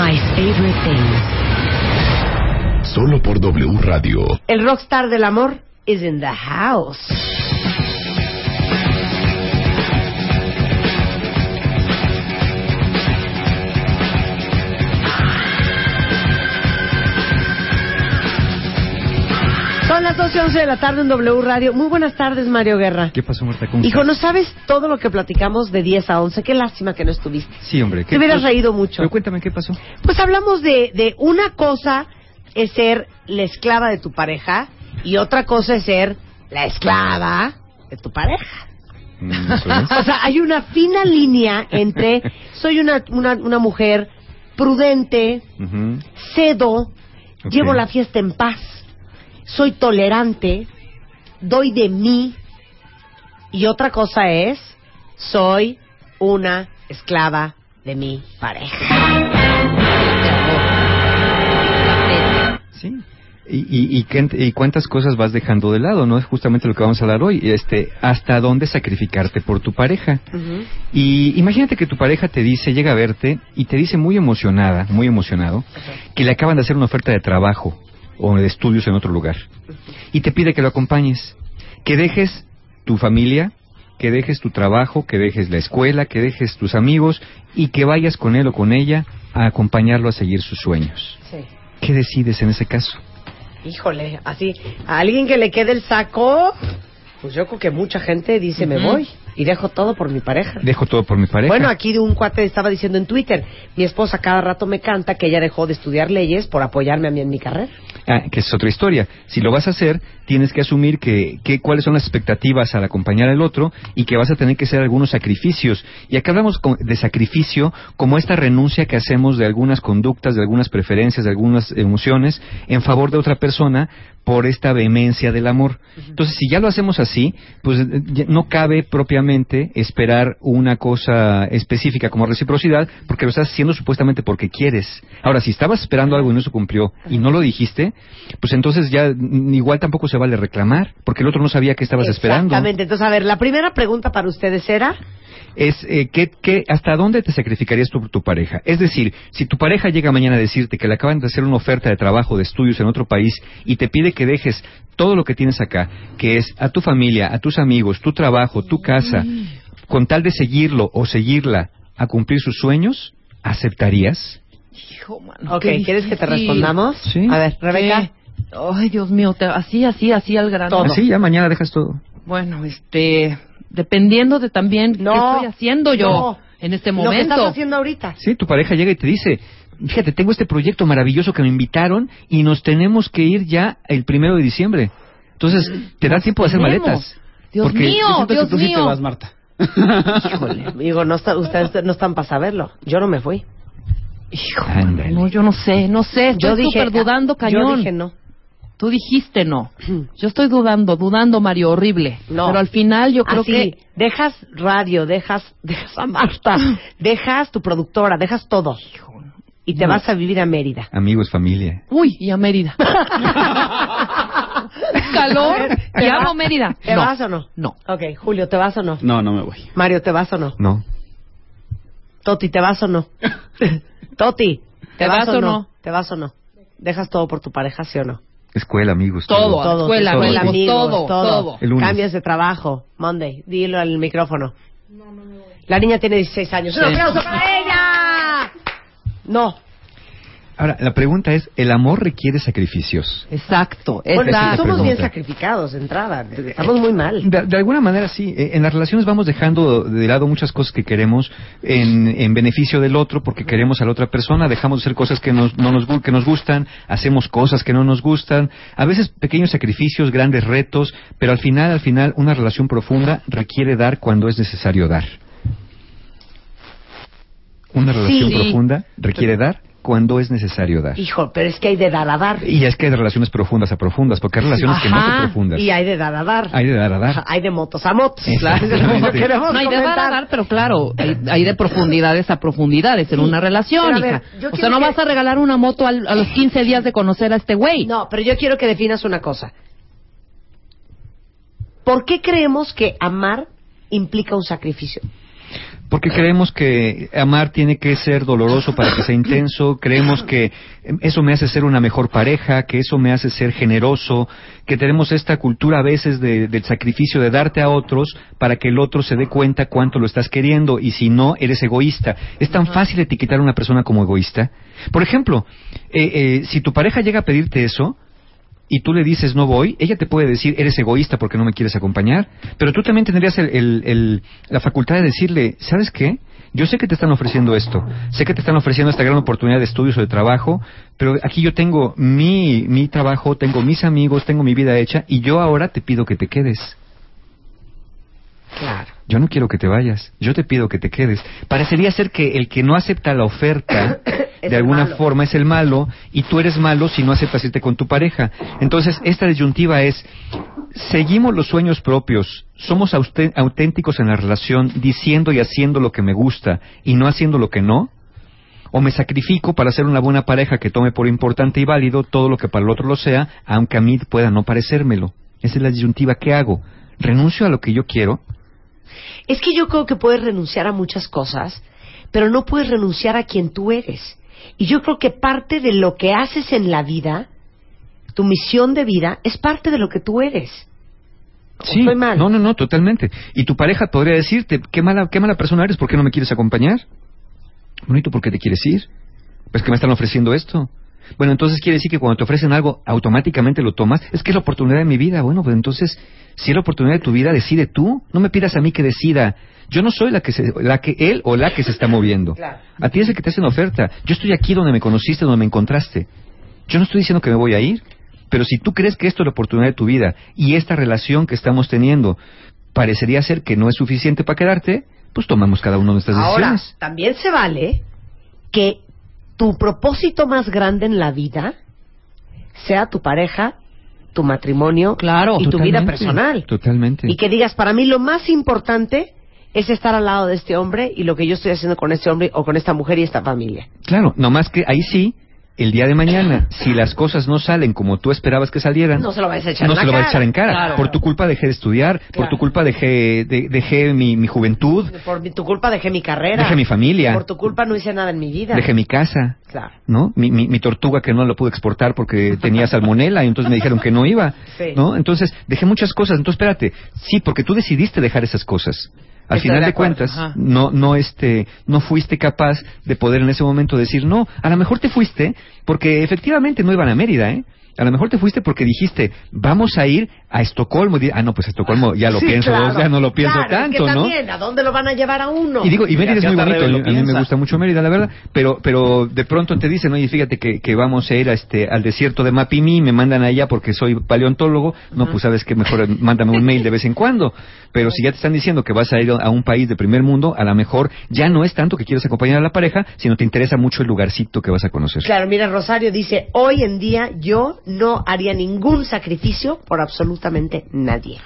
My Favorite Things. Solo por W Radio. El rockstar del amor is in the house. Son las 12 y 11 de la tarde en W Radio. Muy buenas tardes, Mario Guerra. ¿Qué pasó, Marta? ¿Cómo Hijo, estás? ¿no sabes todo lo que platicamos de 10 a 11? Qué lástima que no estuviste. Sí, hombre. Te hubieras reído mucho. Pero cuéntame, ¿qué pasó? Pues hablamos de, de una cosa es ser la esclava de tu pareja y otra cosa es ser la esclava de tu pareja. Mm. O sea, hay una fina línea entre soy una, una, una mujer prudente, Ujú. cedo, Ok. llevo la fiesta en paz, soy tolerante, doy de mí y otra cosa es soy una esclava de mi pareja. Sí. Y, y, y, cuántas cosas vas dejando de lado, ¿no? Es justamente lo que vamos a hablar hoy. Este, hasta dónde sacrificarte por tu pareja. Y imagínate que tu pareja te dice, llega a verte y te dice muy emocionada, muy emocionado, que le acaban de hacer una oferta de trabajo o de estudios en otro lugar. Y te pide que lo acompañes, que dejes tu familia, que dejes tu trabajo, que dejes la escuela, que dejes tus amigos y que vayas con él o con ella a acompañarlo a seguir sus sueños. Sí. ¿Qué decides en ese caso? Híjole, así, a alguien que le quede el saco, pues yo creo que mucha gente dice, me voy y dejo todo por mi pareja. Dejo todo por mi pareja. Bueno, aquí un cuate estaba diciendo en Twitter, mi esposa cada rato me canta que ella dejó de estudiar leyes por apoyarme a mí en mi carrera. Ah, que es otra historia. Si lo vas a hacer, tienes que asumir que, que cuáles son las expectativas al acompañar al otro y que vas a tener que hacer algunos sacrificios. Y acá hablamos de sacrificio como esta renuncia que hacemos de algunas conductas, de algunas preferencias, de algunas emociones en favor de otra persona por esta vehemencia del amor. Entonces, si ya lo hacemos así, pues eh, no cabe propiamente esperar una cosa específica como reciprocidad, porque lo estás haciendo supuestamente porque quieres. Ahora, si estabas esperando algo y no se cumplió y no lo dijiste, pues entonces ya igual tampoco se vale reclamar, porque el otro no sabía que estabas esperando. Exactamente. Entonces, a ver, la primera pregunta para ustedes era, Es eh, ¿qué, qué, hasta dónde te sacrificarías por tu pareja. Es decir, si tu pareja llega mañana a decirte que le acaban de hacer una oferta de trabajo, de estudios en otro país y te pide que dejes todo lo que tienes acá, que es a tu familia, a tus amigos, tu trabajo, tu casa, con tal de seguirlo o seguirla a cumplir sus sueños, ¿aceptarías? Hijo, mano. ok, ¿quieres que te respondamos? Sí. A ver, Rebeca. ¿Qué? Ay, Dios mío, te- así, así, así al grano. Todo. Así, ya mañana dejas todo. Bueno, este, dependiendo de también No, qué estoy haciendo yo no. en este Lo que estás momento. haciendo ahorita. Sí, tu pareja llega y te dice, fíjate, tengo este proyecto maravilloso que me invitaron y nos tenemos que ir ya el primero de diciembre. Entonces, te da tiempo de hacer tenemos. maletas. Dios Porque- mío, Yo Dios que tú sí te mío. vas, Marta. Híjole, digo, no está, ustedes no están para saberlo. Yo no me fui. Hijo, no, yo no sé, no sé, Yo dije, dudando yo cañón. dije no. Tú dijiste no. Yo estoy dudando, dudando, Mario, horrible. No. Pero al final yo creo Así, que dejas radio, dejas, dejas a Marta, dejas tu productora, dejas todo. Y te No. vas a vivir a Mérida. Amigos, familia. Uy, y a Mérida. Calor. ¿Te amo Mérida. ¿Te no. vas o no? No. Ok, Julio, ¿te vas o no? No, no me voy. Mario, ¿te vas o no? No. Toti, ¿te vas o no? Toti, ¿te, ¿Te vas, vas o no? no? ¿Te vas o no? ¿Dejas todo por tu pareja, sí o no? Escuela, amigos. Todo, Todo, escuela, todo. amigos, amigos, todo, todo. El lunes. Cambias de trabajo, Monday, dilo al micrófono. La niña tiene 16 años. ¡Un Sí. aplauso para ella! No. Ahora, la pregunta es, ¿el amor requiere sacrificios? Exacto, Bueno, es somos bien sacrificados de entrada. Estamos muy mal. De, de alguna manera sí. Eh, En las relaciones vamos dejando de lado muchas cosas que queremos en, en beneficio del otro porque queremos a la otra persona. Dejamos de hacer cosas que nos, no nos, que nos gustan, hacemos cosas que no nos gustan. A veces pequeños sacrificios, grandes retos, pero al final, al final, una relación profunda requiere dar cuando es necesario dar. Una relación Sí. profunda requiere dar cuando es necesario dar. Hijo, pero es que hay de dar a dar. Y es que hay de relaciones profundas a profundas, porque hay relaciones que no son profundas. Y hay de dar a dar. Hay de dar a dar. Hay de motos a motos. Queremos No, hay de dar a dar, pero claro, hay, hay de profundidades a profundidades en Sí, una relación, ver, hija. O sea, no que- vas a regalar una moto al- a los 15 días de conocer a este güey. No, pero yo quiero que definas una cosa. ¿Por qué creemos que amar implica un sacrificio? Porque creemos que amar tiene que ser doloroso para que sea intenso, creemos que eso me hace ser una mejor pareja, que eso me hace ser generoso, que tenemos esta cultura a veces de- del sacrificio de darte a otros para que el otro se dé cuenta cuánto lo estás queriendo y si no, eres egoísta. Es tan fácil etiquetar a una persona como egoísta. Por ejemplo, eh, eh, si tu pareja llega a pedirte eso, y tú le dices no voy, ella te puede decir eres egoísta porque no me quieres acompañar, pero tú también tendrías el- el- el- la facultad de decirle, ¿sabes qué? Yo sé que te están ofreciendo esto, sé que te están ofreciendo esta gran oportunidad de estudios o de trabajo, pero aquí yo tengo mi, mi trabajo, tengo mis amigos, tengo mi vida hecha y yo ahora te pido que te quedes. Claro. Yo no quiero que te vayas, yo te pido que te quedes. Parecería ser que el que no acepta la oferta de alguna malo. forma es el malo y tú eres malo si no aceptas irte con tu pareja. Entonces, esta disyuntiva es, seguimos los sueños propios, somos auténticos en la relación diciendo y haciendo lo que me gusta y no haciendo lo que no. O me sacrifico para ser una buena pareja que tome por importante y válido todo lo que para el otro lo sea, aunque a mí pueda no parecérmelo. Esa es la disyuntiva que hago. ¿Renuncio a lo que yo quiero? Es que yo creo que puedes renunciar a muchas cosas, pero no puedes renunciar a quien tú eres. Y yo creo que parte de lo que haces en la vida, tu misión de vida, es parte de lo que tú eres. ¿O Sí, estoy mal? no, no, no, totalmente. Y tu pareja podría decirte, qué mala, qué mala persona eres, ¿por qué no me quieres acompañar? Bonito, ¿por qué te quieres ir? Pues que me están ofreciendo esto. Bueno, entonces quiere decir que cuando te ofrecen algo, automáticamente lo tomas. Es que es la oportunidad de mi vida. Bueno, pues entonces, si es la oportunidad de tu vida, decide tú. No me pidas a mí que decida. Yo no soy la que, se, la que él o la que se está moviendo. Claro. A ti es el que te hacen oferta. Yo estoy aquí donde me conociste, donde me encontraste. Yo no estoy diciendo que me voy a ir, pero si tú crees que esto es la oportunidad de tu vida y esta relación que estamos teniendo parecería ser que no es suficiente para quedarte, pues tomamos cada uno de nuestras Ahora, decisiones. también se vale que tu propósito más grande en la vida sea tu pareja, tu matrimonio Claro, y tu vida personal. Totalmente. Y que digas, para mí lo más importante es estar al lado de este hombre y lo que yo estoy haciendo con este hombre o con esta mujer y esta familia. Claro, nomás que ahí sí, el día de mañana, si las cosas no salen como tú esperabas que salieran, No se lo vayas a echar no en se la lo va a echar en cara. Claro. Por tu culpa dejé de estudiar, por tu culpa dejé, de- dejé mi, mi juventud, Por mi- tu culpa dejé mi carrera. dejé mi familia, Por tu culpa no hice nada en mi vida. dejé mi casa. Claro. ¿no? Mi, mi, mi tortuga que no la pude exportar porque tenía salmonela y entonces me dijeron que no iba, Sí. ¿no? Entonces dejé muchas cosas. Entonces espérate, sí, porque tú decidiste dejar esas cosas. Al final de cuentas, ajá. no, no, este, no fuiste capaz de poder en ese momento decir no. A lo mejor te fuiste porque efectivamente no iban a Mérida, ¿eh? A lo mejor te fuiste porque dijiste, vamos a ir a Estocolmo. Ah, no, pues Estocolmo ya lo Sí, pienso, claro. ya no lo pienso Claro, es tanto, que ¿no? también, ¿a dónde lo van a llevar a uno? Y digo, y Mérida es muy bonito, a mí, me gusta mucho Mérida, la verdad, pero pero de pronto te dicen, oye, fíjate que, que vamos a ir a este al desierto de Mapimí, me mandan allá porque soy paleontólogo, no, pues sabes que mejor mándame un mail de vez en cuando, pero si ya te están diciendo que vas a ir a un país de primer mundo, a lo mejor ya no es tanto que quieres acompañar a la pareja, sino te interesa mucho el lugarcito que vas a conocer. Claro, mira, Rosario dice, hoy en día yo no haría ningún sacrificio por absolutamente nadie.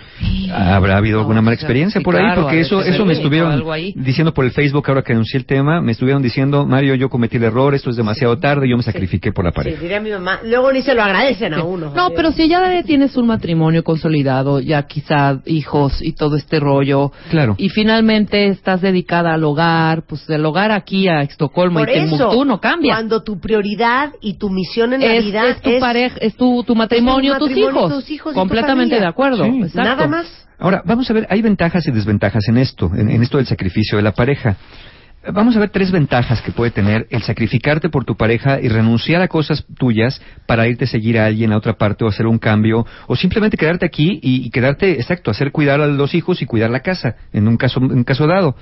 ¿Habrá habido No, alguna mala experiencia sí, por ahí? Porque eso, eso me estuvieron diciendo por el Facebook ahora que anuncié el tema, me estuvieron diciendo, Mario, yo cometí el error, esto es demasiado tarde, yo me sacrifiqué por la Sí, pareja. diría mi mamá. Luego ni se lo agradecen a uno. No, pero si ya tienes un matrimonio consolidado, ya quizá hijos y todo este rollo, Claro. y finalmente estás dedicada al hogar, pues del hogar aquí a Estocolmo Por y eso, Timbuktu no cambia. cuando tu prioridad y tu misión en la es, vida es tu pareja, es tu, tu matrimonio, es tu tus, matrimonio, hijos. tus hijos Completamente de acuerdo. Sí. Nada más. Ahora, vamos a ver, hay ventajas y desventajas en esto, en, en esto del sacrificio de la pareja. Vamos a ver tres ventajas que puede tener el sacrificarte por tu pareja y renunciar a cosas tuyas para irte a seguir a alguien a otra parte o hacer un cambio o simplemente quedarte aquí y, y quedarte, exacto, hacer cuidar a los hijos y cuidar la casa en un caso, en un caso dado.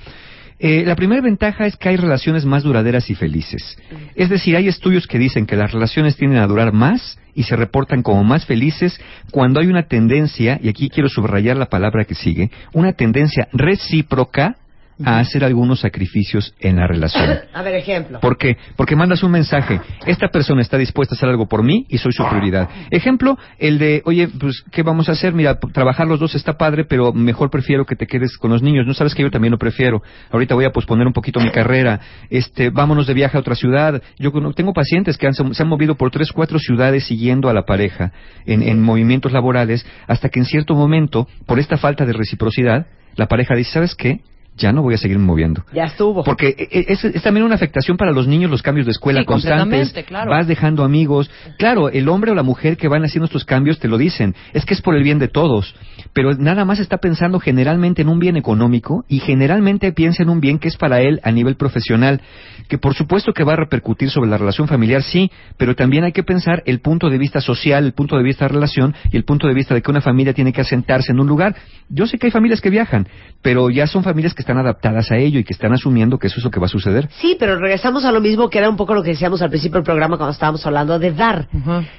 Eh, la primera ventaja es que hay relaciones más duraderas y felices. Es decir, hay estudios que dicen que las relaciones tienden a durar más y se reportan como más felices cuando hay una tendencia, y aquí quiero subrayar la palabra que sigue, una tendencia recíproca a hacer algunos sacrificios en la relación. A ver, ejemplo. ¿Por qué? Porque mandas un mensaje. Esta persona está dispuesta a hacer algo por mí y soy su prioridad. Ejemplo, el de, oye, pues, ¿qué vamos a hacer? Mira, trabajar los dos está padre, pero mejor prefiero que te quedes con los niños. No sabes que yo también lo prefiero. Ahorita voy a posponer un poquito mi carrera. Este, vámonos de viaje a otra ciudad. Yo tengo pacientes que han- se han movido por tres, cuatro ciudades siguiendo a la pareja en, en movimientos laborales hasta que en cierto momento, por esta falta de reciprocidad, la pareja dice, ¿sabes qué? Ya no voy a seguir moviendo. Ya estuvo. Porque e- e- es, es también una afectación para los niños los cambios de escuela Sí, constantes. claro. Vas dejando amigos. Claro, el hombre o la mujer que van haciendo estos cambios te lo dicen. Es que es por el bien de todos. Pero nada más está pensando generalmente en un bien económico y generalmente piensa en un bien que es para él a nivel profesional. Que por supuesto que va a repercutir sobre la relación familiar, sí, pero también hay que pensar el punto de vista social, el punto de vista de relación y el punto de vista de que una familia tiene que asentarse en un lugar. Yo sé que hay familias que viajan, pero ya son familias que están adaptadas a ello y que están asumiendo que eso es lo que va a suceder. Sí, pero regresamos a lo mismo que era un poco lo que decíamos al principio del programa cuando estábamos hablando de dar.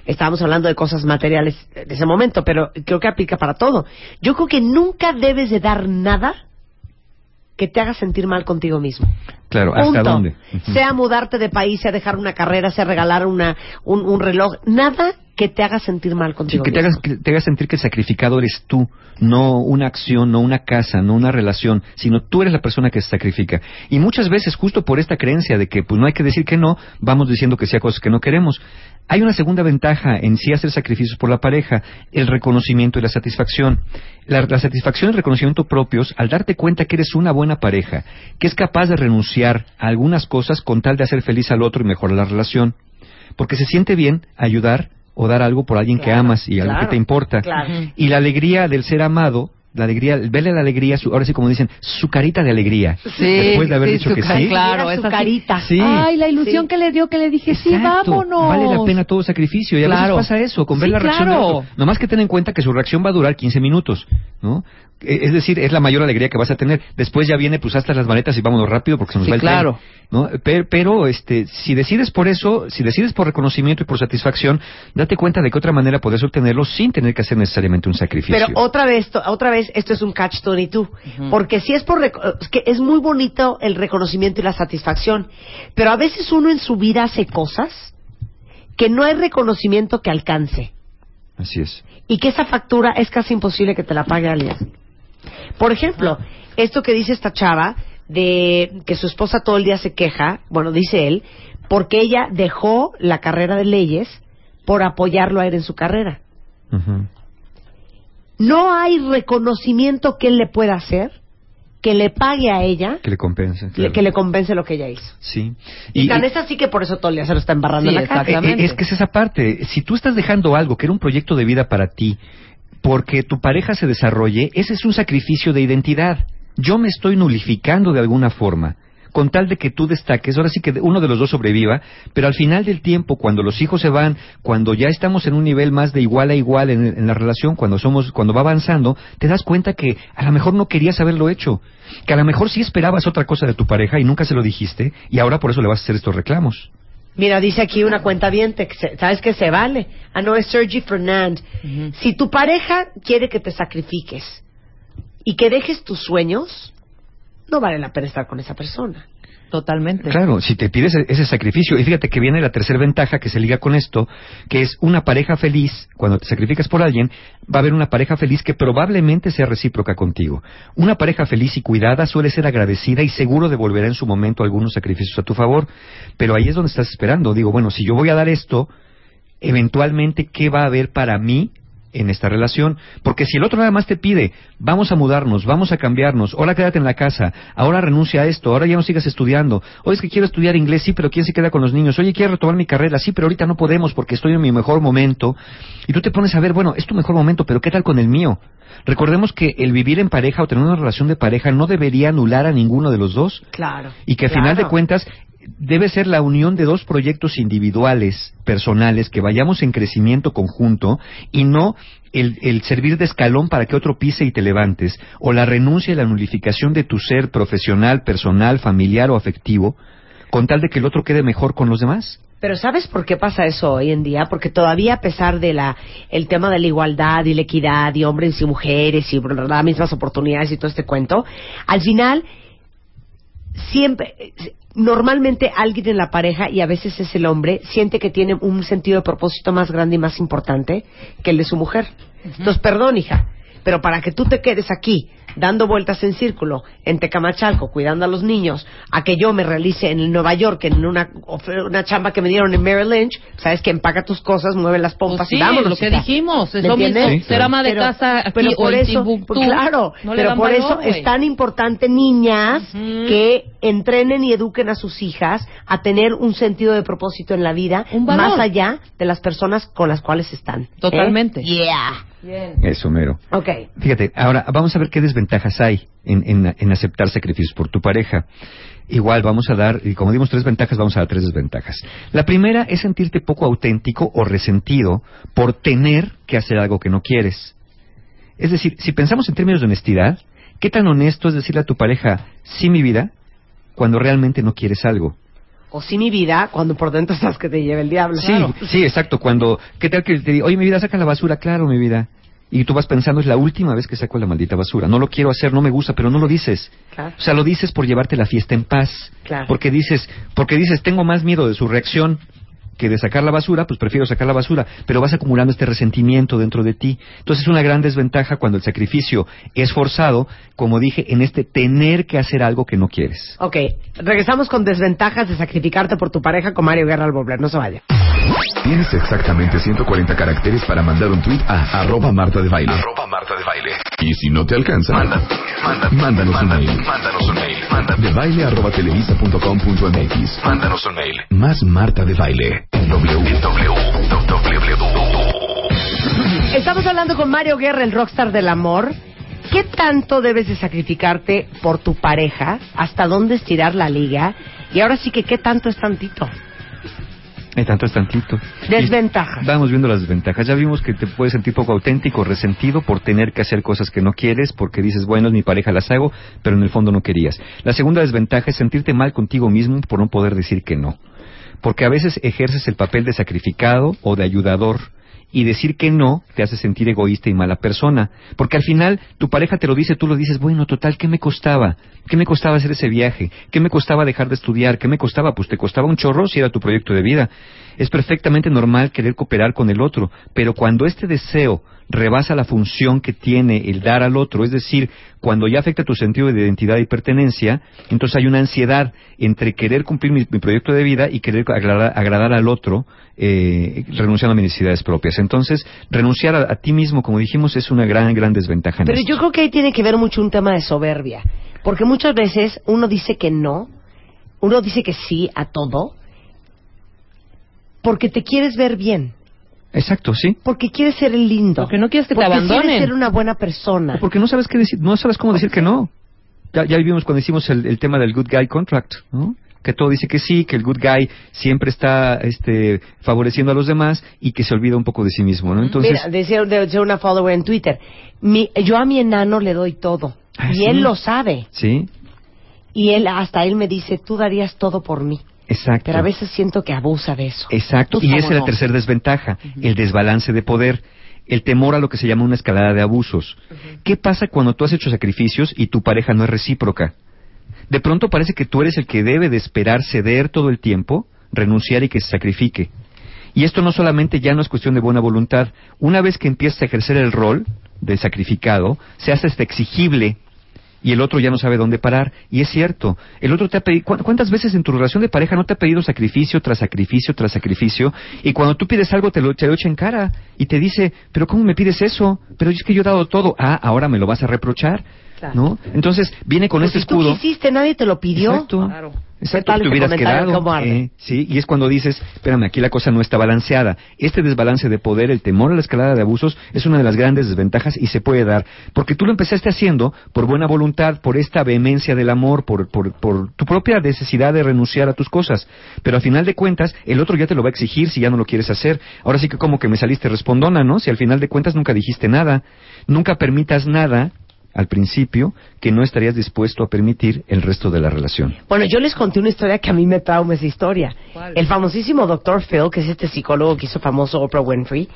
Estábamos hablando de cosas materiales de ese momento, pero creo que aplica para todo. Yo creo que nunca debes de dar nada que te haga sentir mal contigo mismo. Claro, ¿hasta Punto. dónde? Sea mudarte de país, sea dejar una carrera, sea regalar una, un, un reloj, nada que te haga sentir mal Sí, contigo que te mismo. hagas, que te hagas sentir que el sacrificado eres tú, no una acción, no una casa, no una relación, sino tú eres la persona que se sacrifica. Y muchas veces, justo por esta creencia de que pues no hay que decir que no, vamos diciendo que sí a cosas que no queremos. Hay una segunda ventaja en sí hacer sacrificios por la pareja, el reconocimiento y la satisfacción. La, la satisfacción y el reconocimiento propios al darte cuenta que eres una buena pareja, que es capaz de renunciar a algunas cosas con tal de hacer feliz al otro y mejorar la relación. Porque se siente bien ayudar o dar algo por alguien que amas y algo claro, que te importa. claro. Y la alegría del ser amado, la alegría, verle la alegría, su- ahora sí como dicen, su carita de alegría. Sí, Después de haber sí, dicho su que sí. Claro, su carita. Sí. Ay, la ilusión Sí. que le dio que le dije, sí, Exacto. vámonos. Vale la pena todo sacrificio. Y a Claro. veces pasa eso, con ver Sí, la reacción claro. otro. Nomás que ten en cuenta que su reacción va a durar 15 minutos, ¿no? E- Es decir, es la mayor alegría que vas a tener. Después ya viene, pues hasta las maletas y vámonos rápido porque se nos Sí, va el tren, claro. ¿no? Pero, pero, este, si decides por eso, si decides por reconocimiento y por satisfacción, date cuenta de que otra manera puedes obtenerlo sin tener que hacer necesariamente un sacrificio. Pero otra vez, otra vez, esto es un catch 22. Porque si es por, es que es muy bonito el reconocimiento y la satisfacción, pero a veces uno en su vida hace cosas que no hay reconocimiento que alcance Así es. y que esa factura es casi imposible que te la pague alguien. Por ejemplo, esto que dice esta chava de que su esposa todo el día se queja, bueno, dice él, porque ella dejó la carrera de leyes por apoyarlo a él en su carrera. Ujú. No hay reconocimiento que él le pueda hacer que le pague a ella Que le compense. claro. que le compense lo que ella hizo. Sí. Y, tan es así que por eso día se lo está embarrando Sí, en la cara. exactamente. Es que es esa parte. Si tú estás dejando algo que era un proyecto de vida para ti, porque tu pareja se desarrolle, ese es un sacrificio de identidad. Yo me estoy nulificando de alguna forma, con tal de que tú destaques. Ahora sí que uno de los dos sobreviva, pero al final del tiempo, cuando los hijos se van, cuando ya estamos en un nivel más de igual a igual en, en la relación, cuando somos, cuando va avanzando, te das cuenta que a lo mejor no querías haberlo hecho, que a lo mejor sí esperabas otra cosa de tu pareja y nunca se lo dijiste, y ahora por eso le vas a hacer estos reclamos. Mira, dice aquí una cuenta bien, ¿sabes que se vale? Ah, no, es Sergi Fernand. Si tu pareja quiere que te sacrifiques y que dejes tus sueños, no vale la pena estar con esa persona. Totalmente. Claro, si te pides ese sacrificio, y fíjate que viene la tercera ventaja que se liga con esto, que es una pareja feliz, cuando te sacrificas por alguien, va a haber una pareja feliz que probablemente sea recíproca contigo. Una pareja feliz y cuidada suele ser agradecida y seguro devolverá en su momento algunos sacrificios a tu favor, pero ahí es donde estás esperando. Digo, bueno, si yo voy a dar esto, eventualmente, ¿qué va a haber para mí en esta relación? Porque si el otro nada más te pide, vamos a mudarnos, vamos a cambiarnos, ahora quédate en la casa, ahora renuncia a esto, ahora ya no sigas estudiando, oye, es que quiero estudiar inglés, sí, pero ¿quién se queda con los niños? Oye, quiero retomar mi carrera, sí, pero ahorita no podemos porque estoy en mi mejor momento. Y tú te pones a ver, bueno, es tu mejor momento, pero ¿qué tal con el mío? Recordemos que el vivir en pareja o tener una relación de pareja no debería anular a ninguno de los dos Claro. y que a final de cuentas debe ser la unión de dos proyectos individuales, personales, que vayamos en crecimiento conjunto y no el, el servir de escalón para que otro pise y te levantes, o la renuncia y la nulificación de tu ser profesional, personal, familiar o afectivo, con tal de que el otro quede mejor con los demás. Pero ¿sabes por qué pasa eso hoy en día? Porque todavía a pesar de la el tema de la igualdad y la equidad y hombres y mujeres y las mismas oportunidades y todo este cuento, al final siempre eh, normalmente alguien en la pareja y a veces es el hombre siente que tiene un sentido de propósito más grande y más importante que el de su mujer. Entonces, perdón, hija, pero para que tú te quedes aquí dando vueltas en círculo en Tecamachalco, cuidando a los niños, a que yo me realice en Nueva York, en una, una chamba que me dieron en Merrill Lynch, sabes que empaca tus cosas, mueve las pompas Pues sí, y vámonos. lo que dijimos, es ¿Me lo mismo? Sí, ser ama de Pero- casa aquí pero por eso, Timbuktu, pues claro, no pero por valor, eso es tan importante, niñas, que entrenen y eduquen a sus hijas a tener un sentido de propósito en la vida, más allá de las personas con las cuales están. ¿eh? Totalmente. Yeah. Eso, mero. Ok. Fíjate, ahora vamos a ver qué desventajas hay en, en- en aceptar sacrificios por tu pareja. Igual vamos a dar, y como dimos tres ventajas, vamos a dar tres desventajas. La primera es sentirte poco auténtico o resentido por tener que hacer algo que no quieres. Es decir, si pensamos en términos de honestidad, ¿qué tan honesto es decirle a tu pareja, sí mi vida, cuando realmente no quieres algo? O sí mi vida, cuando por dentro sabes que te lleva el diablo. Sí, Claro. sí, exacto. Cuando, ¿qué tal que te diga, oye, mi vida, saca la basura? Claro, mi vida. Y tú vas pensando, es la última vez que saco la maldita basura. No lo quiero hacer, no me gusta, pero no lo dices. Claro. O sea, lo dices por llevarte la fiesta en paz. Claro. Porque dices, porque dices, tengo más miedo de su reacción que de sacar la basura, pues prefiero sacar la basura, pero vas acumulando este resentimiento dentro de ti. Entonces es una gran desventaja cuando el sacrificio es forzado, como dije, en este tener que hacer algo que no quieres. Ok, regresamos con desventajas de sacrificarte por tu pareja con Mario Guerra al Bobler. No se vaya. Tienes exactamente 140 caracteres para mandar un tweet a arroba Marta de Baile. Arroba Marta de Baile. Y si no te alcanza, mándanos un mail. Mándanos un mail. De baile arroba televisa punto com punto MX. Mándanos un mail. Más Marta de Baile. Estamos hablando con Mario Guerra, el rockstar del amor. ¿Qué tanto debes de sacrificarte por tu pareja? ¿Hasta dónde estirar la liga? Y ahora sí que qué tanto es tantito. Hay tanto es tantito. Desventajas. Y Vamos viendo las desventajas. Ya vimos que te puedes sentir poco auténtico, resentido por tener que hacer cosas que no quieres, porque dices, bueno, es mi pareja, las hago, pero en el fondo no querías. La segunda desventaja es sentirte mal contigo mismo por no poder decir que no. Porque a veces ejerces el papel de sacrificado o de ayudador. Y decir que no te hace sentir egoísta y mala persona. Porque al final tu pareja te lo dice, tú lo dices, bueno, total, ¿qué me costaba? ¿Qué me costaba hacer ese viaje? ¿Qué me costaba dejar de estudiar? ¿Qué me costaba? Pues te costaba un chorro si era tu proyecto de vida. Es perfectamente normal querer cooperar con el otro, pero cuando este deseo rebasa la función que tiene el dar al otro, es decir, cuando ya afecta tu sentido de identidad y pertenencia, entonces hay una ansiedad entre querer cumplir mi, mi proyecto de vida y querer agradar, agradar al otro, eh, renunciando a mis necesidades propias. Entonces, renunciar a, a ti mismo, como dijimos, es una gran, gran desventaja. en Pero yo creo que ahí tiene que ver mucho un tema de soberbia. Porque muchas veces uno dice que no, uno dice que sí a todo, porque te quieres ver bien, Exacto, sí. porque quieres ser el lindo. Porque no quieres que te porque abandonen. quieres ser una buena persona. O porque no sabes qué decir, no sabes cómo decir que no. Ya, ya vimos cuando hicimos el, el tema del good guy contract, ¿no? Que todo dice que sí, que el good guy siempre está este, favoreciendo a los demás y que se olvida un poco de sí mismo, ¿no? Entonces, Mira, decía, decía una follower en Twitter, mi- yo a mi enano le doy todo. Ah, y sí. él lo sabe. sí, Y él, hasta él me dice, tú darías todo por mí. Exacto. Pero a veces siento que abusa de eso. Exacto, Tú y esa es la tercera desventaja, el desbalance de poder, el temor a lo que se llama una escalada de abusos. ¿Qué pasa cuando tú has hecho sacrificios y tu pareja no es recíproca? De pronto parece que tú eres el que debe de esperar ceder todo el tiempo, renunciar y que se sacrifique. Y esto no solamente ya no es cuestión de buena voluntad. Una vez que empiezas a ejercer el rol de sacrificado, se hace hasta exigible y el otro ya no sabe dónde parar. Y es cierto, el otro te ha pedido, ¿cu- ¿cuántas veces en tu relación de pareja no te ha pedido sacrificio tras sacrificio tras sacrificio? Y cuando tú pides algo te lo, te lo echa en cara y te dice, pero ¿cómo me pides eso? Pero es que yo he dado todo. Ah, ahora me lo vas a reprochar. Claro. ¿No? Entonces viene con Pues este si tú escudo. quisiste, nadie te lo pidió. Exacto. Claro. Exacto, ¿Qué tal te hubieras quedado. Eh, sí, y es cuando dices, espérame, aquí la cosa no está balanceada. Este desbalance de poder, el temor a la escalada de abusos, es una de las grandes desventajas y se puede dar. Porque tú lo empezaste haciendo por buena voluntad, por esta vehemencia del amor, por, por, por tu propia necesidad de renunciar a tus cosas. Pero al final de cuentas, el otro ya te lo va a exigir si ya no lo quieres hacer. Ahora sí que como que me saliste respondona, ¿no? Si al final de cuentas nunca dijiste nada. Nunca permitas nada al principio que no estarías dispuesto a permitir el resto de la relación. Bueno, yo les conté una historia que a mí me trauma esa historia. ¿Cuál? El famosísimo Dr. Phil, que es este psicólogo que hizo famoso Oprah Winfrey,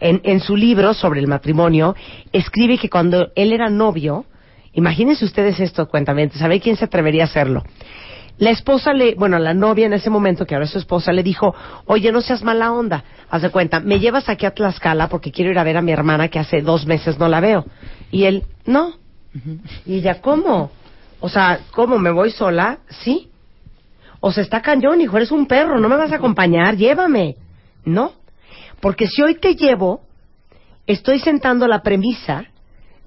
en, en su libro sobre el matrimonio, escribe que cuando él era novio, imagínense ustedes esto, cuentamente, ¿sabe quién se atrevería a hacerlo? La esposa le, bueno, la novia en ese momento, que ahora es su esposa, le dijo, oye, no seas mala onda, haz de cuenta, me llevas aquí a Tlaxcala porque quiero ir a ver a mi hermana que hace dos meses no la veo. Y él, no, Y ella, ¿cómo? O sea, ¿cómo? ¿Me voy sola? Sí. O sea, está cañón, hijo, eres un perro, no me vas a acompañar, llévame. No. Porque si hoy te llevo, estoy sentando la premisa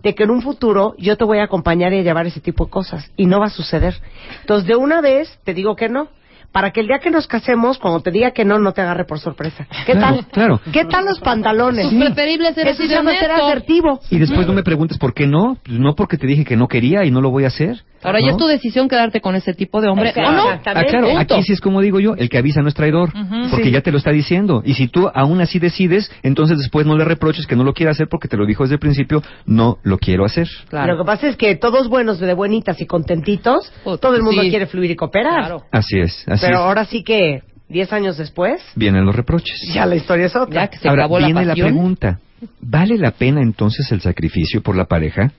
de que en un futuro yo te voy a acompañar y a llevar ese tipo de cosas. Y no va a suceder. Entonces, de una vez te digo que no. Para que el día que nos casemos, cuando te diga que no, no te agarre por sorpresa. ¿Qué Claro, tal? claro. ¿Qué tal los pantalones? Pues preferible ser Eso de llama ser asertivo. Y después no me preguntes por qué no. Pues no porque te dije que no quería y no lo voy a hacer. Ahora ya es tu decisión quedarte con ese tipo de hombre Exacto. o no. Ah, claro, Punto. aquí sí es como digo yo, el que avisa no es traidor, porque Sí. ya te lo está diciendo. Y si tú aún así decides, entonces después no le reproches que no lo quiere hacer porque te lo dijo desde el principio, no lo quiero hacer. Claro. Lo que pasa es que todos buenos de buenitas y contentitos, Puta, todo el mundo sí. quiere fluir y cooperar. Claro. Así es, así Pero es. ahora sí que, 10 años después, Vienen los reproches. ya la historia es otra. Ya que se Ahora acabó viene la pasión. pregunta, ¿vale la pena entonces el sacrificio por la pareja?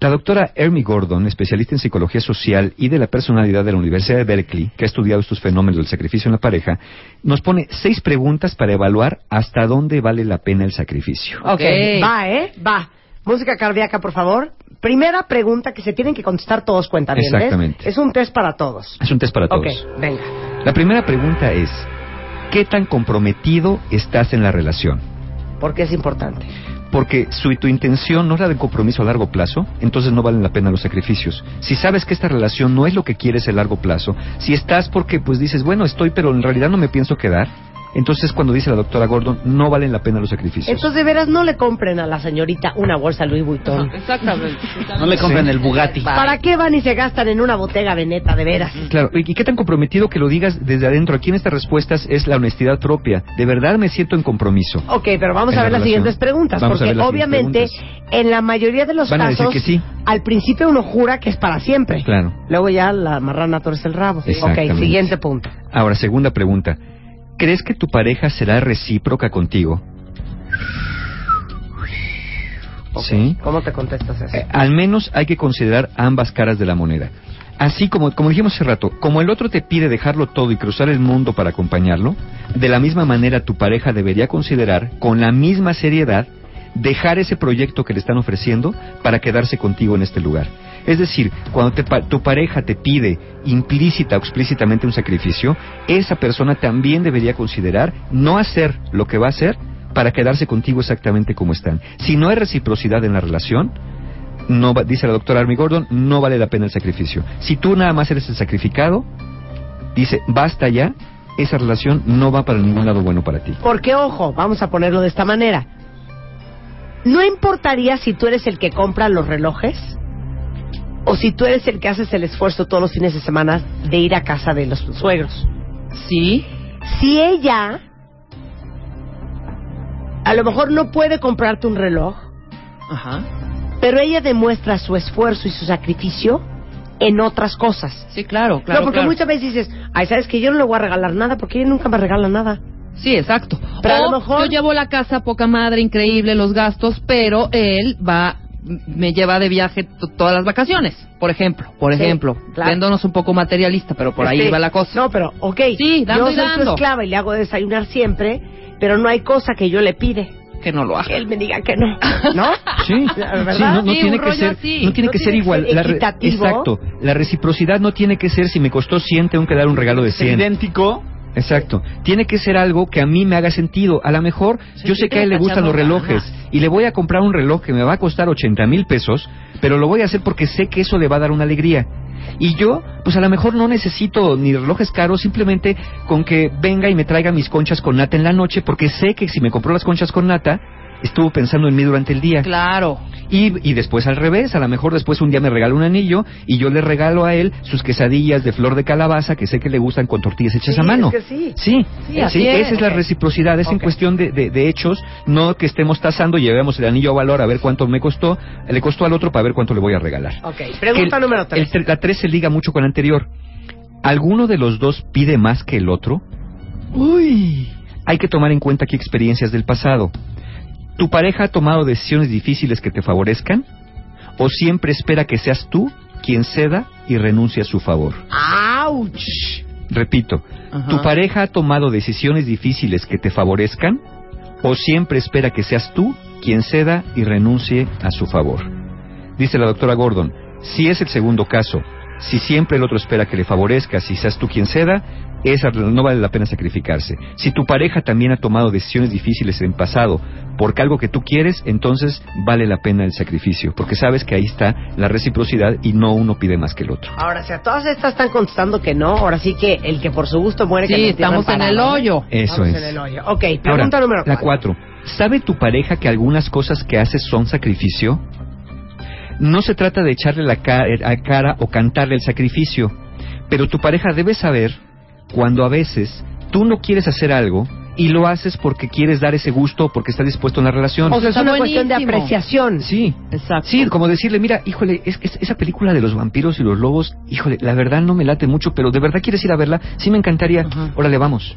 La doctora Ermi Gordon, especialista en psicología social y de la personalidad de la Universidad de Berkeley, que ha estudiado estos fenómenos del sacrificio en la pareja, nos pone seis preguntas para evaluar hasta dónde vale la pena el sacrificio. Ok, Ok. va, ¿eh? Va. Música cardíaca, por favor. Primera pregunta que se tienen que contestar todos cuentan Exactamente. Es un test para todos. Es un test para todos. Ok, venga. La primera pregunta es, ¿qué tan comprometido estás en la relación? Porque es importante. Porque si tu intención no es la de compromiso a largo plazo, entonces no valen la pena los sacrificios. Si sabes que esta relación no es lo que quieres a largo plazo, si estás porque pues dices, bueno, estoy, pero en realidad no me pienso quedar, entonces cuando dice la doctora Gordon, no valen la pena los sacrificios. Entonces, de veras, no le compren a la señorita una bolsa Louis Vuitton. Exactamente. No le compren Sí. el Bugatti. ¿Para qué van y se gastan en una botega veneta, de veras? Claro, ¿y qué tan comprometido que lo digas desde adentro? Aquí en estas respuestas es la honestidad propia. De verdad me siento en compromiso. Ok, pero vamos a la ver las relación. siguientes preguntas, Vamos porque las obviamente preguntas. en la mayoría de los Van a decir casos, que sí. al principio uno jura que es para siempre. Claro. Luego ya la marrana torce el rabo. Exactamente. Ok, siguiente punto. Ahora, segunda pregunta. ¿Crees que tu pareja será recíproca contigo? Sí. ¿Cómo te contestas eso? Eh, al menos hay que considerar ambas caras de la moneda. Así como, como dijimos hace rato, como el otro te pide dejarlo todo y cruzar el mundo para acompañarlo, de la misma manera tu pareja debería considerar, con la misma seriedad, dejar ese proyecto que le están ofreciendo para quedarse contigo en este lugar. Es decir, cuando te tu pareja te pide implícita o explícitamente un sacrificio, esa persona también debería considerar no hacer lo que va a hacer para quedarse contigo exactamente como están. Si no hay reciprocidad en la relación, no va- dice la doctora Army Gordon, no vale la pena el sacrificio. Si tú nada más eres el sacrificado, dice, basta ya, esa relación no va para ningún lado bueno para ti. Porque, ojo, vamos a ponerlo de esta manera. ¿No importaría si tú eres el que compra los relojes? ¿O si tú eres el que haces el esfuerzo todos los fines de semana de ir a casa de los suegros? Sí. Si ella a lo mejor no puede comprarte un reloj, Ajá. pero ella demuestra su esfuerzo y su sacrificio en otras cosas. Sí, claro, claro. no, porque claro. muchas veces dices, ay, ¿sabes que Yo no le voy a regalar nada porque ella nunca me regala nada. Sí, exacto. Pero a O lo mejor- yo llevo la casa poca madre, increíble los gastos, pero él va me lleva de viaje todas las vacaciones, por ejemplo, por Sí, ejemplo, claro. viéndonos un poco materialista, pero por ahí va la cosa. No, pero, ok. Sí, dando yo y soy dando. su esclava y le hago desayunar siempre, pero no hay cosa que yo le pide Que no lo haga. que él me diga que no. ¿No? Sí, ¿Verdad? sí, no, no Sí, tiene que ser, así. no tiene No que tiene ser que igual. ser la re- equitativo. exacto, la reciprocidad no tiene que ser si me costó 100 tengo que dar un regalo de Es 100. idéntico. Exacto. Tiene que ser algo que a mí me haga sentido. A lo mejor Sí, yo sé que a él le gustan los relojes y le voy a comprar un reloj que me va a costar 80 mil pesos, pero lo voy a hacer porque sé que eso le va a dar una alegría. Y yo, pues a lo mejor no necesito ni relojes caros, simplemente con que venga y me traiga mis conchas con nata en la noche, porque sé que si me compró las conchas con nata, estuvo pensando en mí durante el día. Claro. Y, y después al revés, a lo mejor después un día me regala un anillo y yo le regalo a él sus quesadillas de flor de calabaza que sé que le gustan con tortillas hechas Sí, a mano. es que sí. Sí, Sí, es. esa es la reciprocidad, es en cuestión de, de- de hechos, no que estemos tasando y llevemos el anillo a valor a ver cuánto me costó, le costó al otro para ver cuánto le voy a regalar. Ok, pregunta el- número tres. el tre- la 3 se liga mucho con la anterior. ¿Alguno de los dos pide más que el otro? Uy. Hay que tomar en cuenta aquí experiencias del pasado. ¿Tu pareja ha tomado decisiones difíciles que te favorezcan? ¿O siempre espera que seas tú quien ceda y renuncie a su favor? ¡Auch! Repito, ¿tu pareja ha tomado decisiones difíciles que te favorezcan? ¿O siempre espera que seas tú quien ceda y renuncie a su favor? Dice la doctora Gordon, si es el segundo caso, si siempre el otro espera que le favorezca, si seas tú quien ceda, esa no vale la pena sacrificarse. Si tu pareja también ha tomado decisiones difíciles en pasado porque algo que tú quieres, entonces vale la pena el sacrificio, porque sabes que ahí está la reciprocidad y no uno pide más que el otro. Ahora, si a todas estas están contestando que no, ahora sí que el que por su gusto muere que Sí, entierran estamos en el parado, ¿eh? hoyo. Eso Estamos es. en el hoyo. Ok, pregunta Ahora, número La cuatro. cuatro. ¿Sabe tu pareja que algunas cosas que haces son sacrificio? No se trata de echarle la ca- a cara o cantarle el sacrificio, pero tu pareja debe saber cuando a veces tú no quieres hacer algo y lo haces porque quieres dar ese gusto o porque estás dispuesto a una relación. O sea, es una cuestión de buenísimo. apreciación. Sí. Exacto. Sí, como decirle, mira, híjole, es, es- esa película de los vampiros y los lobos, híjole, la verdad no me late mucho, pero de verdad quieres ir a verla, sí me encantaría, órale, vamos.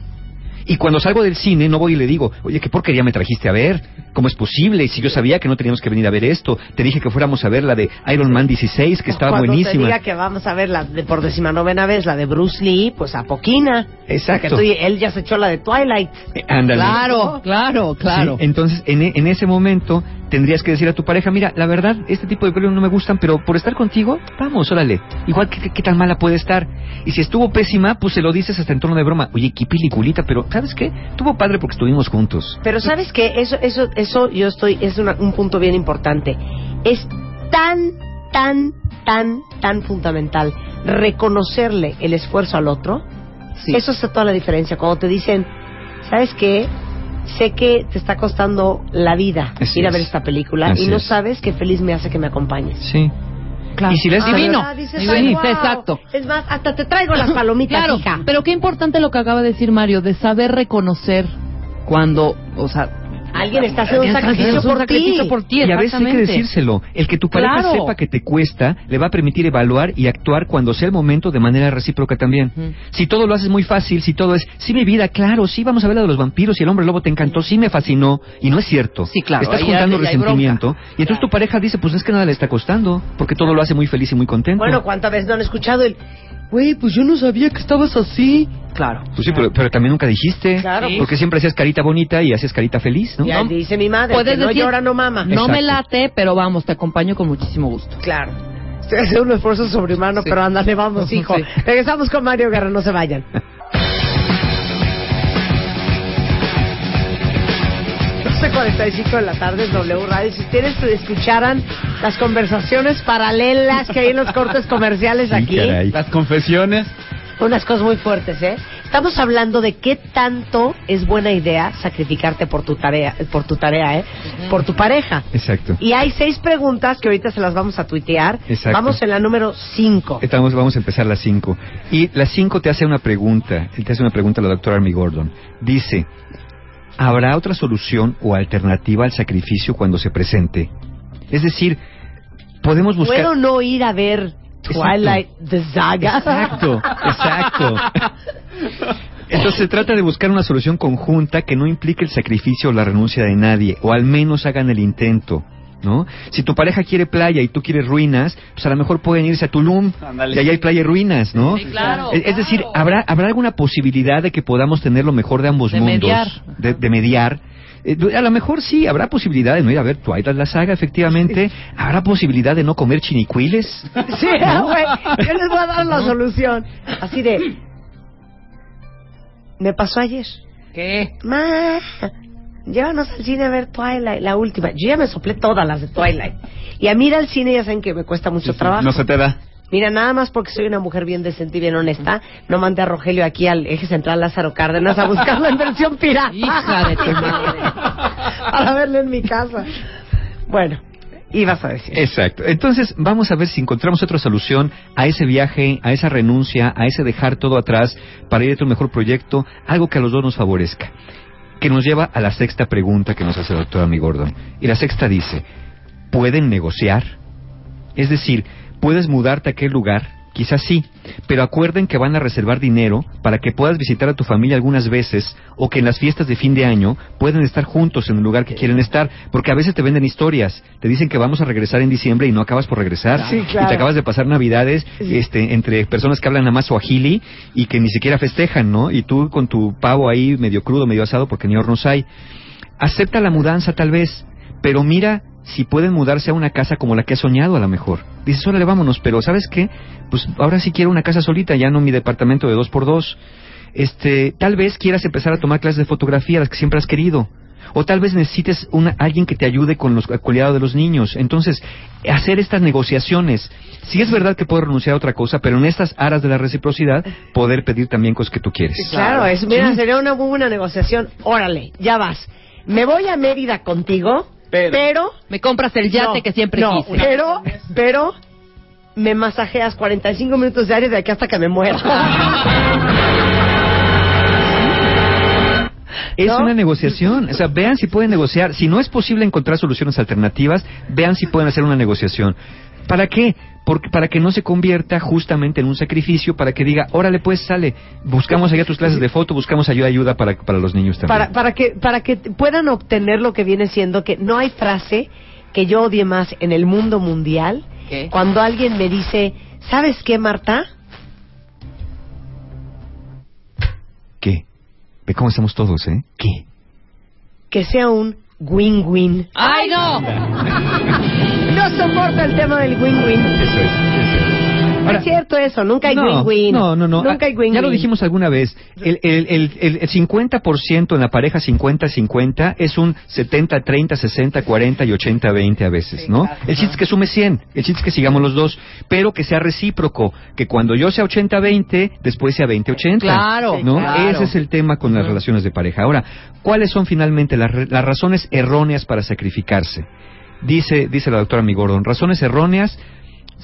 Y cuando salgo del cine, no voy y le digo, oye, ¿qué porquería me trajiste a ver? ¿Cómo es posible? Si yo sabía que no teníamos que venir a ver esto, te dije que fuéramos a ver la de Iron Man 16, que estaba Cuando te buenísima. diga que vamos a ver la de, por decimanovena vez la de Bruce Lee, pues a poquina. Exacto. Que tú él ya se echó la de Twilight. Eh, ándale. Claro, claro, claro. Sí, entonces, en, en ese momento, tendrías que decir a tu pareja, mira, la verdad, este tipo de películas no me gustan, pero por estar contigo, vamos, órale. Igual, ¿qué, qué- qué tan mala puede estar? Y si estuvo pésima, pues se lo dices hasta en tono de broma. Oye, qué peliculita, pero ¿sabes qué? Tuvo padre porque estuvimos juntos. Pero sabes que eso, eso, eso yo estoy, es una- un punto bien importante. Es tan, tan, tan, tan fundamental reconocerle el esfuerzo al otro. Sí. Eso hace toda la diferencia. Cuando te dicen, ¿sabes qué? Sé que te está costando la vida Así ir a es. ver esta película Así y no es. sabes qué feliz me hace que me acompañes. Sí. Claro. Y si les Ah, divino. Dices, divino. "Ay, wow". Exacto. Es más, hasta te traigo las palomitas, Claro, hija. pero qué importante lo que acaba de decir Mario, de saber reconocer cuando, o sea, Alguien está haciendo un sacrificio por ti. por ti, Y a veces hay que decírselo. El que tu pareja Claro. sepa que te cuesta, le va a permitir evaluar y actuar cuando sea el momento de manera recíproca también. Si todo lo haces muy fácil, si todo es, sí mi vida, claro, sí vamos a ver la de los vampiros y el hombre lobo te encantó, sí me fascinó, y no es cierto. Sí, claro, Estás juntando resentimiento, y entonces tu pareja dice, pues es que nada le está costando, porque todo lo hace muy feliz y muy contento. Bueno, ¿cuántas veces no han escuchado el... Güey, pues yo no sabía que estabas así. Claro. Pues sí, pero, pero también nunca dijiste, Claro, Sí. porque siempre hacías carita bonita y hacías carita feliz, ¿no? Ya No. dice mi madre, Puedes que no decir, llora, no mama. No me late, pero vamos, te acompaño con muchísimo gusto. Claro. Estoy haciendo un esfuerzo sobrehumano, Sí. pero ándale, vamos, hijo. Sí. Regresamos con Mario Guerra, no se vayan. 12.45 de la tarde es W Radio. Si ustedes escucharan las conversaciones paralelas que hay en los cortes comerciales Sí, aquí, caray. Las confesiones. Unas cosas muy fuertes, ¿eh? Estamos hablando de qué tanto es buena idea sacrificarte por tu tarea, por tu tarea, ¿eh? Por tu pareja. Exacto. Y hay seis preguntas que ahorita se las vamos a tuitear. Exacto. Vamos en la número cinco. Estamos, vamos a empezar las 5. Y las 5 te hace una pregunta. Te hace una pregunta la doctora Army Gordon. Dice, ¿habrá otra solución o alternativa al sacrificio cuando se presente? Es decir, podemos buscar... ¿Puedo no ir a ver Twilight the Saga? Exacto, exacto. Entonces se trata de buscar una solución conjunta que no implique el sacrificio o la renuncia de nadie, o al menos hagan el intento. ¿No? Si tu pareja quiere playa y tú quieres ruinas, pues a lo mejor pueden irse a Tulum y allá hay playa y ruinas, ¿no? Sí, claro, es, es decir, habrá habrá alguna posibilidad de que podamos tener lo mejor de ambos De mundos, mediar. de, de mediar. Eh, a lo mejor sí, habrá posibilidad de no ir a ver Twilight la saga, efectivamente. Habrá posibilidad de no comer chinicuiles. Sí, güey. Yo les voy a dar la solución. Así de. Me pasó ayer. ¿Qué? Ma, llévanos al cine a ver Twilight, la última. Yo ya me soplé todas las de Twilight. Y a mí ir al cine ya saben que me cuesta mucho trabajo. No se te da. Mira, nada más porque soy una mujer bien decente y bien honesta, no mandé a Rogelio aquí al eje central Lázaro Cárdenas a buscarla en versión pirata. Hija de tu madre. Para verla en mi casa. Bueno, ibas a decir. Exacto. Entonces, vamos a ver si encontramos otra solución a ese viaje, a esa renuncia, a ese dejar todo atrás para ir a otro mejor proyecto, algo que a los dos nos favorezca. Que nos lleva a la sexta pregunta que nos hace el doctor Amy Gordon. Y la sexta dice, ¿pueden negociar? Es decir, ¿puedes mudarte a aquel lugar? Quizás sí, pero acuerden que van a reservar dinero para que puedas visitar a tu familia algunas veces o que en las fiestas de fin de año pueden estar juntos en el lugar que quieren estar, porque a veces te venden historias, te dicen que vamos a regresar en diciembre y no acabas por regresar, Sí, y te acabas de pasar navidades este, entre personas que hablan nada más suajili y que ni siquiera festejan, ¿no? Y tú con tu pavo ahí medio crudo, medio asado porque ni hornos hay. Acepta la mudanza tal vez, pero mira si pueden mudarse a una casa como la que ha soñado a lo mejor. Dices, órale, vámonos, pero ¿sabes qué? Pues ahora sí quiero una casa solita, ya no mi departamento de dos por dos. Este, tal vez quieras empezar a tomar clases de fotografía, las que siempre has querido. O tal vez necesites una, alguien que te ayude con los, el cuidado de los niños. Entonces, hacer estas negociaciones. Sí es verdad que puedo renunciar a otra cosa, pero en estas aras de la reciprocidad, poder pedir también cosas que tú quieres. Claro, es, mira, sería una muy buena negociación. Órale, ya vas. Me voy a Mérida contigo, Pero- pero... Me compras el yate no, que siempre no, quise. pero, pero me masajeas 45 minutos diarios de aquí hasta que me muera. Es ¿No? una negociación. O sea, vean si pueden negociar. Si no es posible encontrar soluciones alternativas, vean si pueden hacer una negociación. ¿Para qué? Porque para que no se convierta justamente en un sacrificio, para que diga, órale, pues sale, buscamos allá tus clases de foto, buscamos ayuda, ayuda para, para los niños también. para, para que para que puedan obtener lo que viene siendo que no hay frase que yo odie más en el mundo mundial ¿Qué? cuando alguien me dice ¿sabes qué Marta? ¿Qué? Ve cómo estamos todos, ¿eh? ¿Qué? que sea un win-win ¡Ay, no! no soporto el tema del win-win Eso es. No Ahora- es cierto eso nunca hay no, win-win No, no, no. nunca hay Ah, win-win Ya lo dijimos alguna vez. El, el, el, el, el 50% en la pareja 50-50 es un 70-30, 60-40 y 80-20 a veces, ¿no? El chiste es que sume 100. El chiste es que sigamos los dos. Pero que sea recíproco. Que cuando yo sea 80-20, después sea 20-80. Claro, ¿no? claro. Ese es el tema con las relaciones de pareja. Ahora, ¿cuáles son finalmente las, las razones erróneas para sacrificarse? Dice, dice la doctora Migordon, razones erróneas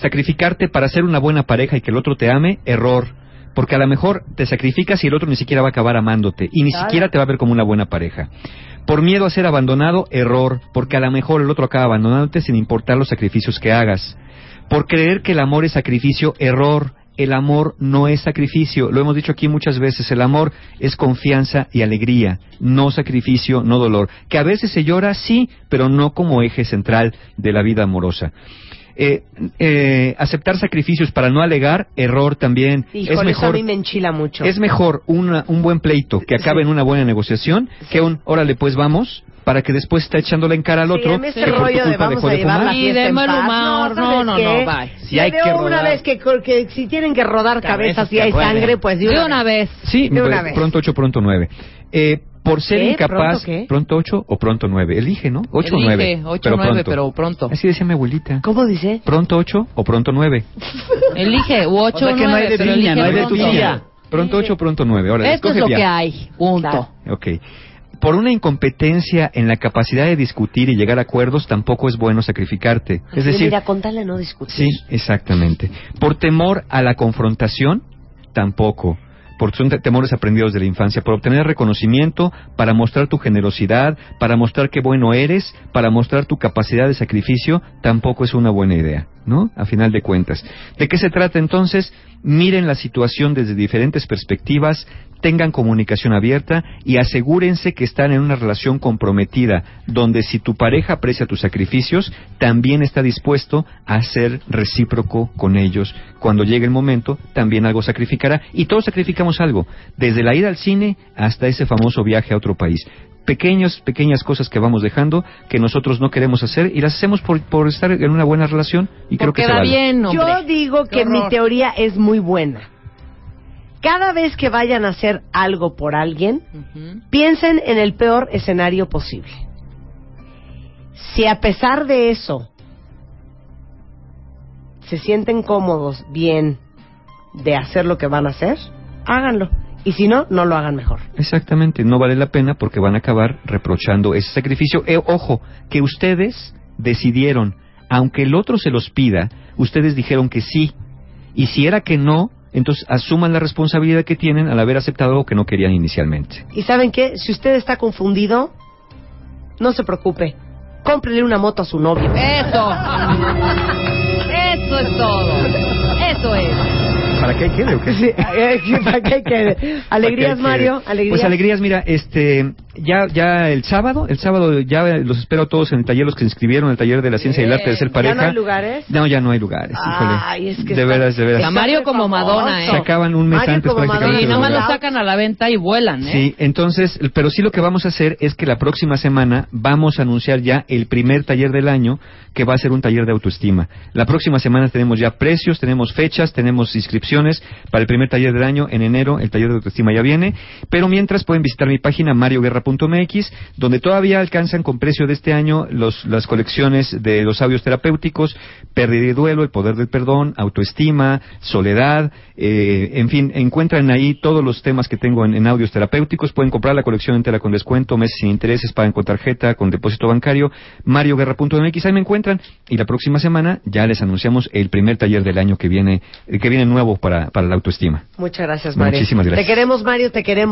sacrificarte para ser una buena pareja y que el otro te ame, error. Porque a lo mejor te sacrificas y el otro ni siquiera va a acabar amándote y ni Claro. siquiera te va a ver como una buena pareja. Por miedo a ser abandonado, error. Porque a lo mejor el otro acaba abandonándote sin importar los sacrificios que hagas. Por creer que el amor es sacrificio, error. El amor no es sacrificio. Lo hemos dicho aquí muchas veces. El amor es confianza y alegría, no sacrificio, no dolor. Que a veces se llora, sí, pero no como eje central de la vida amorosa. Eh, eh, aceptar sacrificios para no alegar, error también. Híjole, es eso a mejor, mí me enchila mucho es mejor una- un buen pleito que acabe en una buena negociación que un, órale, pues vamos, para que después está echándole en cara al Sí, otro a mí ese que por tu de culpa vamos dejó de fumar. Y de mal humor, ¿sabes no, no, no, bye. Si hay que una rodar. vez que, que si tienen que rodar cabezas Cabezas y hay sangre, pues de De una, vez. Sí, De una vez. pronto 8, pronto 9. Eh, por ser ¿Qué? incapaz, ¿Pronto qué? pronto 8 o pronto 9. Elige, ¿no? 8 o Elige, 9. ocho o nueve, pero pronto. Así decía mi abuelita. ¿Cómo dice? Pronto 8 o pronto 9. Elige, u ocho O sea que o no hay nueve, de pero elige no hay de pronto. piña. Pronto 8 o pronto 9. Ahora, Esto es lo bien. que hay, punto. Ok. Por una incompetencia en la capacidad de discutir y llegar a acuerdos, tampoco es bueno sacrificarte. Es Sí, decir, mira, con tal de no discutir. Sí, exactamente. Por temor a la confrontación, tampoco. Porque son te- temores aprendidos de la infancia. Por obtener reconocimiento, para mostrar tu generosidad, para mostrar qué bueno eres, para mostrar tu capacidad de sacrificio, tampoco es una buena idea, ¿no? A final de cuentas. ¿De qué se trata entonces? Miren la situación desde diferentes perspectivas, tengan comunicación abierta y asegúrense que están en una relación comprometida, donde si tu pareja aprecia tus sacrificios, también está dispuesto a ser recíproco con ellos. Cuando llegue el momento, también algo sacrificará. Y todos sacrificamos algo, desde la ida al cine hasta ese famoso viaje a otro país. Pequeñas, pequeñas cosas que vamos dejando que nosotros no queremos hacer y las hacemos por, por estar en una buena relación y creo que se vale. bien, hombre. Yo digo Qué que mi teoría es muy buena. Cada vez que vayan a hacer algo por alguien, piensen en el peor escenario posible. Si a pesar de eso se sienten cómodos, bien, de hacer lo que van a hacer, háganlo. Y si no, no lo hagan mejor. Exactamente, no vale la pena porque van a acabar reprochando ese sacrificio. Eh, ojo, que ustedes decidieron, aunque el otro se los pida, ustedes dijeron que sí. Y si era que no, entonces asuman la responsabilidad que tienen al haber aceptado algo que no querían inicialmente. Y saben qué, si usted está confundido, no se preocupe. Cómprele una moto a su novio. Eso. Eso es todo. Eso es. ¿Para qué quede o qué? Sí, eh, ¿para qué quede? Alegrías, ¿Para qué Mario. quede? Alegrías. Pues alegrías, mira, este, ya, ya el sábado, el sábado ya los espero a todos en el taller, los que se inscribieron en el taller de la ciencia y el arte de ser ¿Ya pareja. no hay lugares? No, ya no hay lugares, híjole. Ay, es que de está- veras, de veras. A Mario como Madonna, ¿eh? Se acaban un mes Mario antes como prácticamente. Y nomás lo sacan a la venta y vuelan, ¿eh? Sí, entonces, pero sí lo que vamos a hacer es que la próxima semana vamos a anunciar ya el primer taller del año, que va a ser un taller de autoestima. La próxima semana tenemos ya precios, tenemos fechas, tenemos inscripciones para el primer taller del año. En enero el taller de autoestima ya viene, pero mientras pueden visitar mi página marioguerra.mx, donde todavía alcanzan con precio de este año los, las colecciones de los audios terapéuticos, pérdida y duelo, el poder del perdón, autoestima, soledad, eh, en fin, encuentran ahí todos los temas que tengo en, en audios terapéuticos. Pueden comprar la colección entera con descuento, meses sin intereses, pagan con tarjeta, con depósito bancario, marioguerra.mx, ahí me encuentran. Y la próxima semana ya les anunciamos el primer taller del año que viene, que viene nuevo para, para la autoestima. Muchas gracias, Mario. Muchísimas gracias. Te queremos, Mario, te queremos.